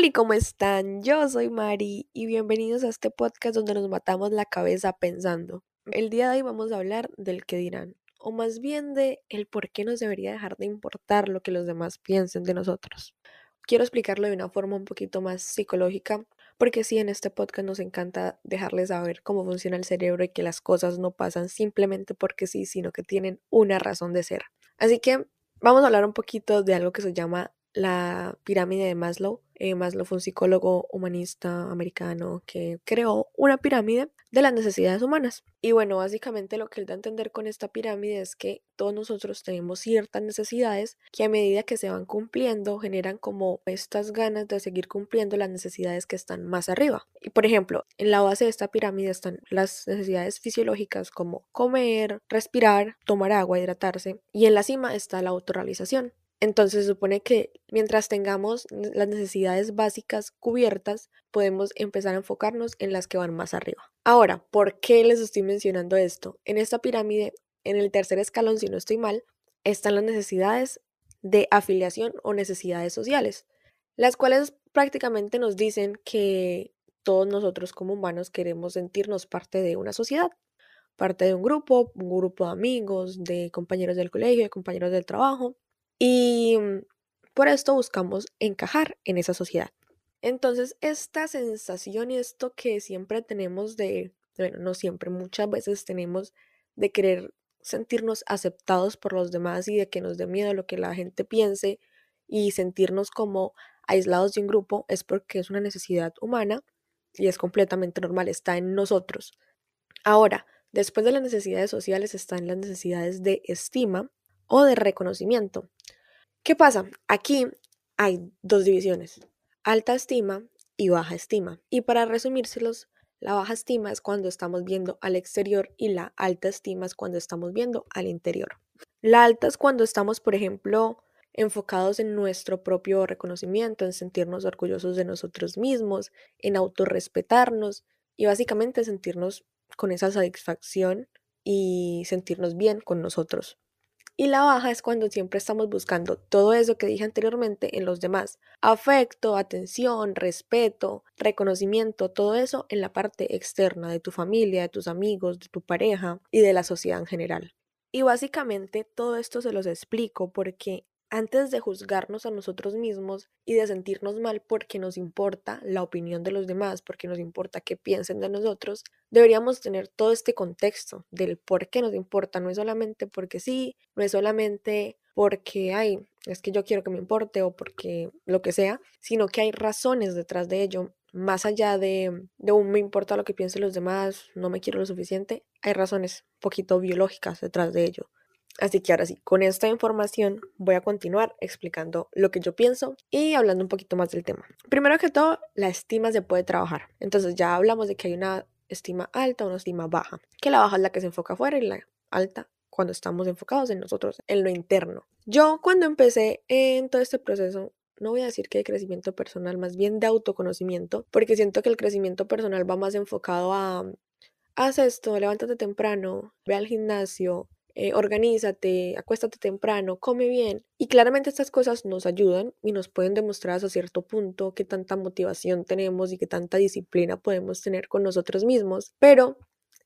Hola, ¿cómo están? Yo soy Mari y bienvenidos a este podcast donde nos matamos la cabeza pensando. El día de hoy vamos a hablar del que dirán, o más bien de el por qué nos debería dejar de importar lo que los demás piensen de nosotros. Quiero explicarlo de una forma un poquito más psicológica, porque sí, en este podcast nos encanta dejarles saber cómo funciona el cerebro y que las cosas no pasan simplemente porque sí, sino que tienen una razón de ser. Así que vamos a hablar un poquito de algo que se llama la pirámide de Maslow. Eh, Maslow fue un psicólogo humanista americano que creó una pirámide de las necesidades humanas. Y bueno, básicamente lo que él da a entender con esta pirámide es que todos nosotros tenemos ciertas necesidades que a medida que se van cumpliendo generan como estas ganas de seguir cumpliendo las necesidades que están más arriba. Y por ejemplo, en la base de esta pirámide están las necesidades fisiológicas como comer, respirar, tomar agua, hidratarse. Y en la cima está la autorrealización. Entonces supone que mientras tengamos las necesidades básicas cubiertas, podemos empezar a enfocarnos en las que van más arriba. Ahora, ¿por qué les estoy mencionando esto? En esta pirámide, en el tercer escalón, si no estoy mal, están las necesidades de afiliación o necesidades sociales, las cuales prácticamente nos dicen que todos nosotros como humanos queremos sentirnos parte de una sociedad, parte de un grupo, un grupo de amigos, de compañeros del colegio, de compañeros del trabajo. Y mm, por esto buscamos encajar en esa sociedad. Entonces, esta sensación y esto que siempre tenemos de, bueno, no siempre, muchas veces tenemos de querer sentirnos aceptados por los demás y de que nos dé miedo lo que la gente piense y sentirnos como aislados de un grupo es porque es una necesidad humana y es completamente normal, está en nosotros. Ahora, después de las necesidades sociales están las necesidades de estima o de reconocimiento. ¿Qué pasa? Aquí hay dos divisiones, alta estima y baja estima. Y para resumírselos, la baja estima es cuando estamos viendo al exterior y la alta estima es cuando estamos viendo al interior. La alta es cuando estamos, por ejemplo, enfocados en nuestro propio reconocimiento, en sentirnos orgullosos de nosotros mismos, en autorrespetarnos y básicamente sentirnos con esa satisfacción y sentirnos bien con nosotros. Y la baja es cuando siempre estamos buscando todo eso que dije anteriormente en los demás. Afecto, atención, respeto, reconocimiento, todo eso en la parte externa de tu familia, de tus amigos, de tu pareja y de la sociedad en general. Y básicamente todo esto se los explico porque antes de juzgarnos a nosotros mismos y de sentirnos mal porque nos importa la opinión de los demás, porque nos importa qué piensen de nosotros, deberíamos tener todo este contexto del por qué nos importa. No es solamente porque sí, no es solamente porque, ay, es que yo quiero que me importe o porque lo que sea, sino que hay razones detrás de ello. Más allá de, de un me importa lo que piensen los demás, no me quiero lo suficiente, hay razones poquito biológicas detrás de ello. Así que ahora sí, con esta información voy a continuar explicando lo que yo pienso y hablando un poquito más del tema. Primero que todo, la estima se puede trabajar. Entonces ya hablamos de que hay una estima alta una estima baja, que la baja es la que se enfoca afuera y la alta cuando estamos enfocados en nosotros, en lo interno. Yo cuando empecé en todo este proceso, no voy a decir que de crecimiento personal, más bien de autoconocimiento, porque siento que el crecimiento personal va más enfocado a, haz esto, levántate temprano, ve al gimnasio, eh, organízate, acuéstate temprano, come bien. Y claramente estas cosas nos ayudan y nos pueden demostrar hasta cierto punto qué tanta motivación tenemos y qué tanta disciplina podemos tener con nosotros mismos. Pero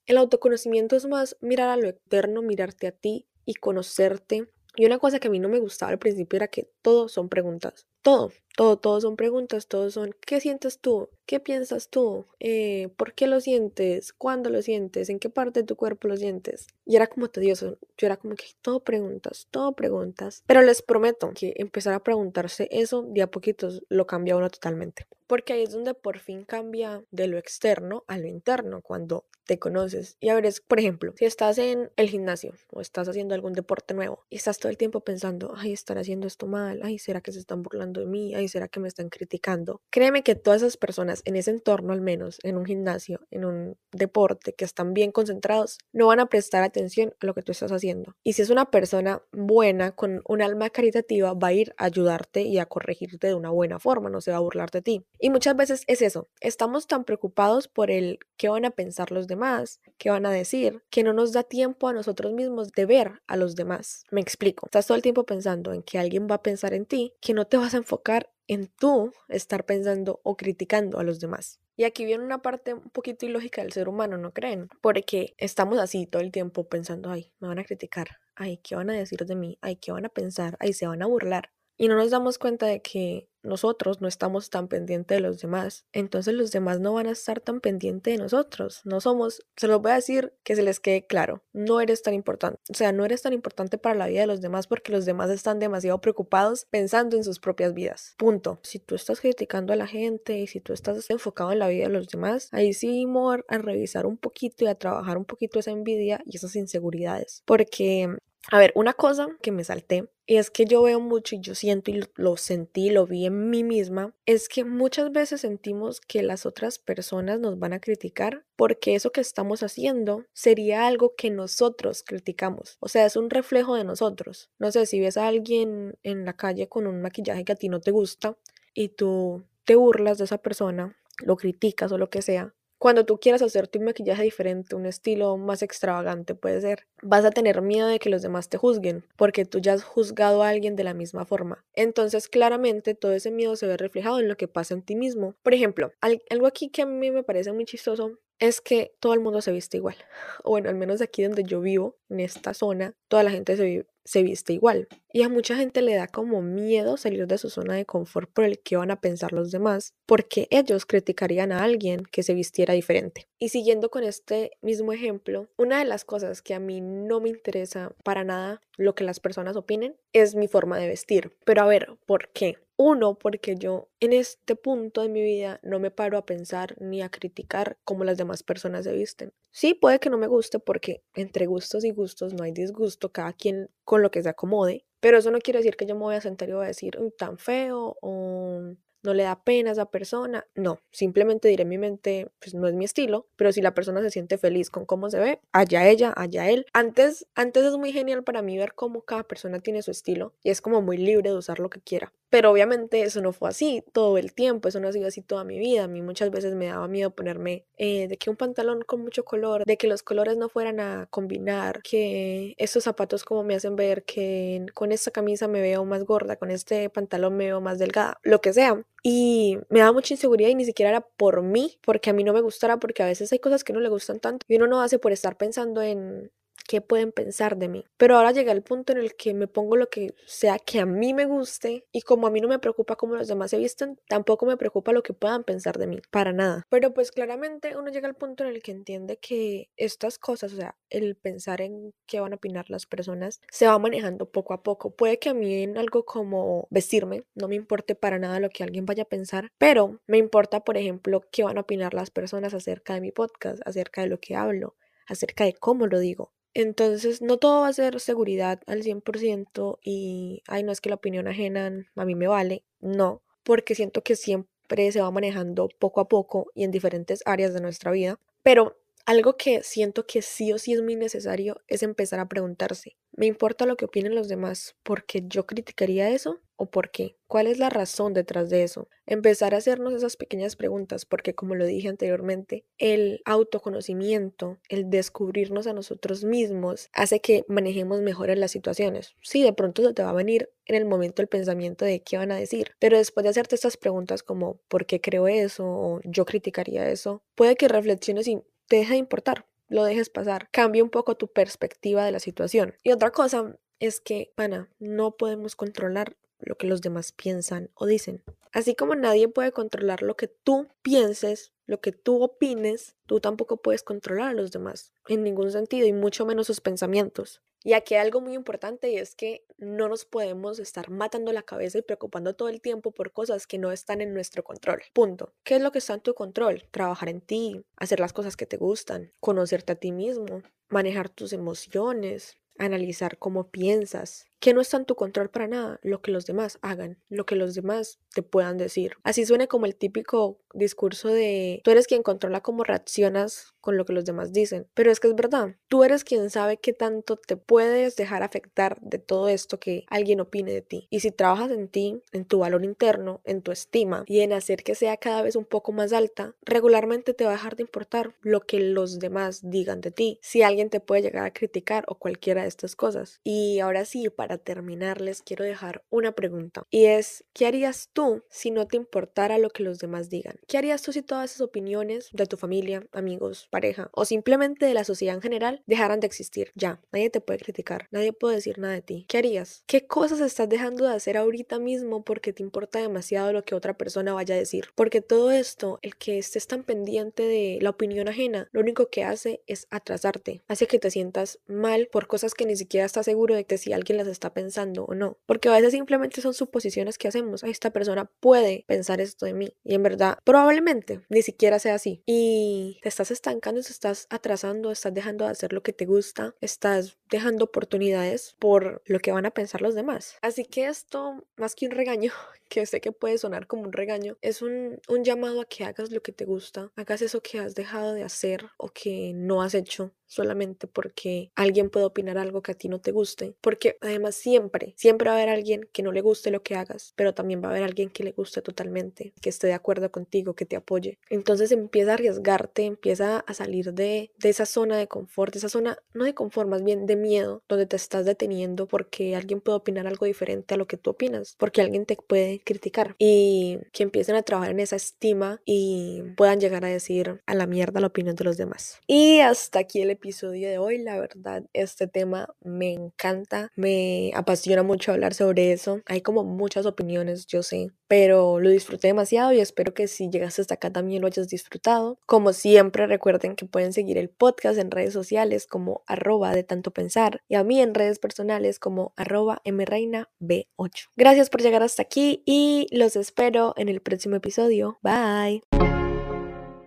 el autoconocimiento es más mirar a lo eterno, mirarte a ti y conocerte. Y una cosa que a mí no me gustaba al principio era que todo son preguntas. Todo, todo, todo son preguntas, todos son ¿qué sientes tú? ¿Qué piensas tú? Eh, ¿Por qué lo sientes? ¿Cuándo lo sientes? ¿En qué parte de tu cuerpo lo sientes? Y era como tedioso, yo era como que todo preguntas, todo preguntas. Pero les prometo que empezar a preguntarse eso de a poquitos lo cambia uno totalmente. Porque ahí es donde por fin cambia de lo externo a lo interno, cuando te conoces. Y a ver, es, por ejemplo, si estás en el gimnasio o estás haciendo algún deporte nuevo y estás todo el tiempo pensando, ay, estar haciendo esto mal, ay, ¿será que se están burlando de mí? Ay, ¿será que me están criticando? Créeme que todas esas personas en ese entorno, al menos en un gimnasio, en un deporte, que están bien concentrados, no van a prestar atención a lo que tú estás haciendo. Y si es una persona buena, con un alma caritativa, va a ir a ayudarte y a corregirte de una buena forma, no se va a burlar de ti. Y muchas veces es eso, estamos tan preocupados por el qué van a pensar los demás, qué van a decir, que no nos da tiempo a nosotros mismos de ver a los demás. Me explico, estás todo el tiempo pensando en que alguien va a pensar en ti, que no te vas a enfocar en tú estar pensando o criticando a los demás. Y aquí viene una parte un poquito ilógica del ser humano, ¿no creen? Porque estamos así todo el tiempo pensando, ay, me van a criticar, ay, ¿qué van a decir de mí? Ay, ¿qué van a pensar? Ay, se van a burlar. Y no nos damos cuenta de que nosotros no estamos tan pendientes de los demás, entonces los demás no van a estar tan pendientes de nosotros. No somos, se los voy a decir que se les quede claro, no eres tan importante. O sea, no eres tan importante para la vida de los demás porque los demás están demasiado preocupados pensando en sus propias vidas. Punto. Si tú estás criticando a la gente y si tú estás enfocado en la vida de los demás, ahí sí mor a revisar un poquito y a trabajar un poquito esa envidia y esas inseguridades. Porque a ver, una cosa que me salté y es que yo veo mucho y yo siento y lo, sentí, lo vi en mí misma, es que muchas veces sentimos que las otras personas nos van a criticar porque eso que estamos haciendo sería algo que nosotros criticamos. O sea, es un reflejo de nosotros. No sé, si ves a alguien en la calle con un maquillaje que a ti no te gusta y tú te burlas de esa persona, lo criticas o lo que sea, cuando tú quieras hacerte un maquillaje diferente, un estilo más extravagante puede ser, vas a tener miedo de que los demás te juzguen, porque tú ya has juzgado a alguien de la misma forma. Entonces, claramente, todo ese miedo se ve reflejado en lo que pasa en ti mismo. Por ejemplo, algo aquí que a mí me parece muy chistoso es que todo el mundo se viste igual. O bueno, al menos aquí donde yo vivo, en esta zona, toda la gente se, se viste igual. Y a mucha gente le da como miedo salir de su zona de confort por el que van a pensar los demás, porque ellos criticarían a alguien que se vistiera diferente. Y siguiendo con este mismo ejemplo, una de las cosas que a mí no me interesa para nada lo que las personas opinen es mi forma de vestir. Pero a ver, ¿por qué? Uno, porque yo en este punto de mi vida no me paro a pensar ni a criticar cómo las demás personas se visten. Sí, puede que no me guste porque entre gustos y gustos no hay disgusto, cada quien con lo que se acomode, pero eso no quiere decir que yo me voy a sentar y voy a decir, tan feo o no le da pena a esa persona. No, simplemente diré en mi mente, pues no es mi estilo, pero si la persona se siente feliz con cómo se ve, allá ella, allá él. Antes, antes es muy genial para mí ver cómo cada persona tiene su estilo y es como muy libre de usar lo que quiera. Pero obviamente eso no fue así todo el tiempo, eso no ha sido así toda mi vida. A mí muchas veces me daba miedo ponerme eh, de que un pantalón con mucho color, de que los colores no fueran a combinar, que estos zapatos como me hacen ver que con esta camisa me veo más gorda, con este pantalón me veo más delgada, lo que sea. Y me daba mucha inseguridad y ni siquiera era por mí, porque a mí no me gustara, porque a veces hay cosas que no le gustan tanto y uno no hace por estar pensando en qué pueden pensar de mí. Pero ahora llega el punto en el que me pongo lo que sea que a mí me guste y como a mí no me preocupa cómo los demás se visten, tampoco me preocupa lo que puedan pensar de mí, para nada. Pero pues claramente uno llega al punto en el que entiende que estas cosas, o sea, el pensar en qué van a opinar las personas, se va manejando poco a poco. Puede que a mí en algo como vestirme no me importe para nada lo que alguien vaya a pensar, pero me importa, por ejemplo, qué van a opinar las personas acerca de mi podcast, acerca de lo que hablo, acerca de cómo lo digo. Entonces, no todo va a ser seguridad al 100% y, ay, no es que la opinión ajena a mí me vale, no, porque siento que siempre se va manejando poco a poco y en diferentes áreas de nuestra vida, pero algo que siento que sí o sí es muy necesario es empezar a preguntarse, ¿me importa lo que opinen los demás porque yo criticaría eso o por qué? ¿Cuál es la razón detrás de eso? Empezar a hacernos esas pequeñas preguntas porque como lo dije anteriormente, el autoconocimiento, el descubrirnos a nosotros mismos hace que manejemos mejor las situaciones. Sí, de pronto se te va a venir en el momento el pensamiento de qué van a decir, pero después de hacerte estas preguntas como ¿por qué creo eso? o yo criticaría eso, puede que reflexiones y te deja de importar, lo dejes pasar, cambia un poco tu perspectiva de la situación. Y otra cosa es que, pana, no podemos controlar lo que los demás piensan o dicen. Así como nadie puede controlar lo que tú pienses, lo que tú opines, tú tampoco puedes controlar a los demás en ningún sentido y mucho menos sus pensamientos. Y aquí hay algo muy importante y es que no nos podemos estar matando la cabeza y preocupando todo el tiempo por cosas que no están en nuestro control. Punto. ¿Qué es lo que está en tu control? Trabajar en ti, hacer las cosas que te gustan, conocerte a ti mismo, manejar tus emociones, analizar cómo piensas, que no está en tu control para nada, lo que los demás hagan, lo que los demás te puedan decir. Así suena como el típico discurso de tú eres quien controla cómo reaccionas con lo que los demás dicen, pero es que es verdad, tú eres quien sabe qué tanto te puedes dejar afectar de todo esto que alguien opine de ti. Y si trabajas en ti, en tu valor interno, en tu estima y en hacer que sea cada vez un poco más alta, regularmente te va a dejar de importar lo que los demás digan de ti, si alguien te puede llegar a criticar o cualquiera de estas cosas. Y ahora sí, para para terminar les quiero dejar una pregunta y es, ¿qué harías tú si no te importara lo que los demás digan? ¿Qué harías tú si todas esas opiniones de tu familia, amigos, pareja o simplemente de la sociedad en general dejaran de existir? Ya, nadie te puede criticar, nadie puede decir nada de ti. ¿Qué harías? ¿Qué cosas estás dejando de hacer ahorita mismo porque te importa demasiado lo que otra persona vaya a decir? Porque todo esto, el que estés tan pendiente de la opinión ajena, lo único que hace es atrasarte, hace que te sientas mal por cosas que ni siquiera estás seguro de que si alguien las está pensando o no. Porque a veces simplemente son suposiciones que hacemos. esta persona puede pensar esto de mí. Y en verdad, probablemente ni siquiera sea así. Y te estás estancando, te estás atrasando, estás dejando de hacer lo que te gusta, estás dejando oportunidades por lo que van a pensar los demás. Así que esto, más que un regaño, que sé que puede sonar como un regaño, es un, un llamado a que hagas lo que te gusta, hagas eso que has dejado de hacer o que no has hecho solamente porque alguien puede opinar algo que a ti no te guste, porque además siempre, siempre va a haber alguien que no le guste lo que hagas, pero también va a haber alguien que le guste totalmente, que esté de acuerdo contigo, que te apoye. Entonces empieza a arriesgarte, empieza a salir de, de esa zona de confort, esa zona, no de confort, más bien de miedo, donde te estás deteniendo porque alguien puede opinar algo diferente a lo que tú opinas, porque alguien te puede criticar y que empiecen a trabajar en esa estima y puedan llegar a decir a la mierda la opinión de los demás. Y hasta aquí el episodio de hoy. La verdad, este tema me encanta, me apasiona mucho hablar sobre eso. Hay como muchas opiniones, yo sé, pero lo disfruté demasiado y espero que si llegaste hasta acá también lo hayas disfrutado. Como siempre, recuerden que pueden seguir el podcast en redes sociales como arroba de tanto pensar y a mí en redes personales como arroba mreina b8. Gracias por llegar hasta aquí y los espero en el próximo episodio. Bye.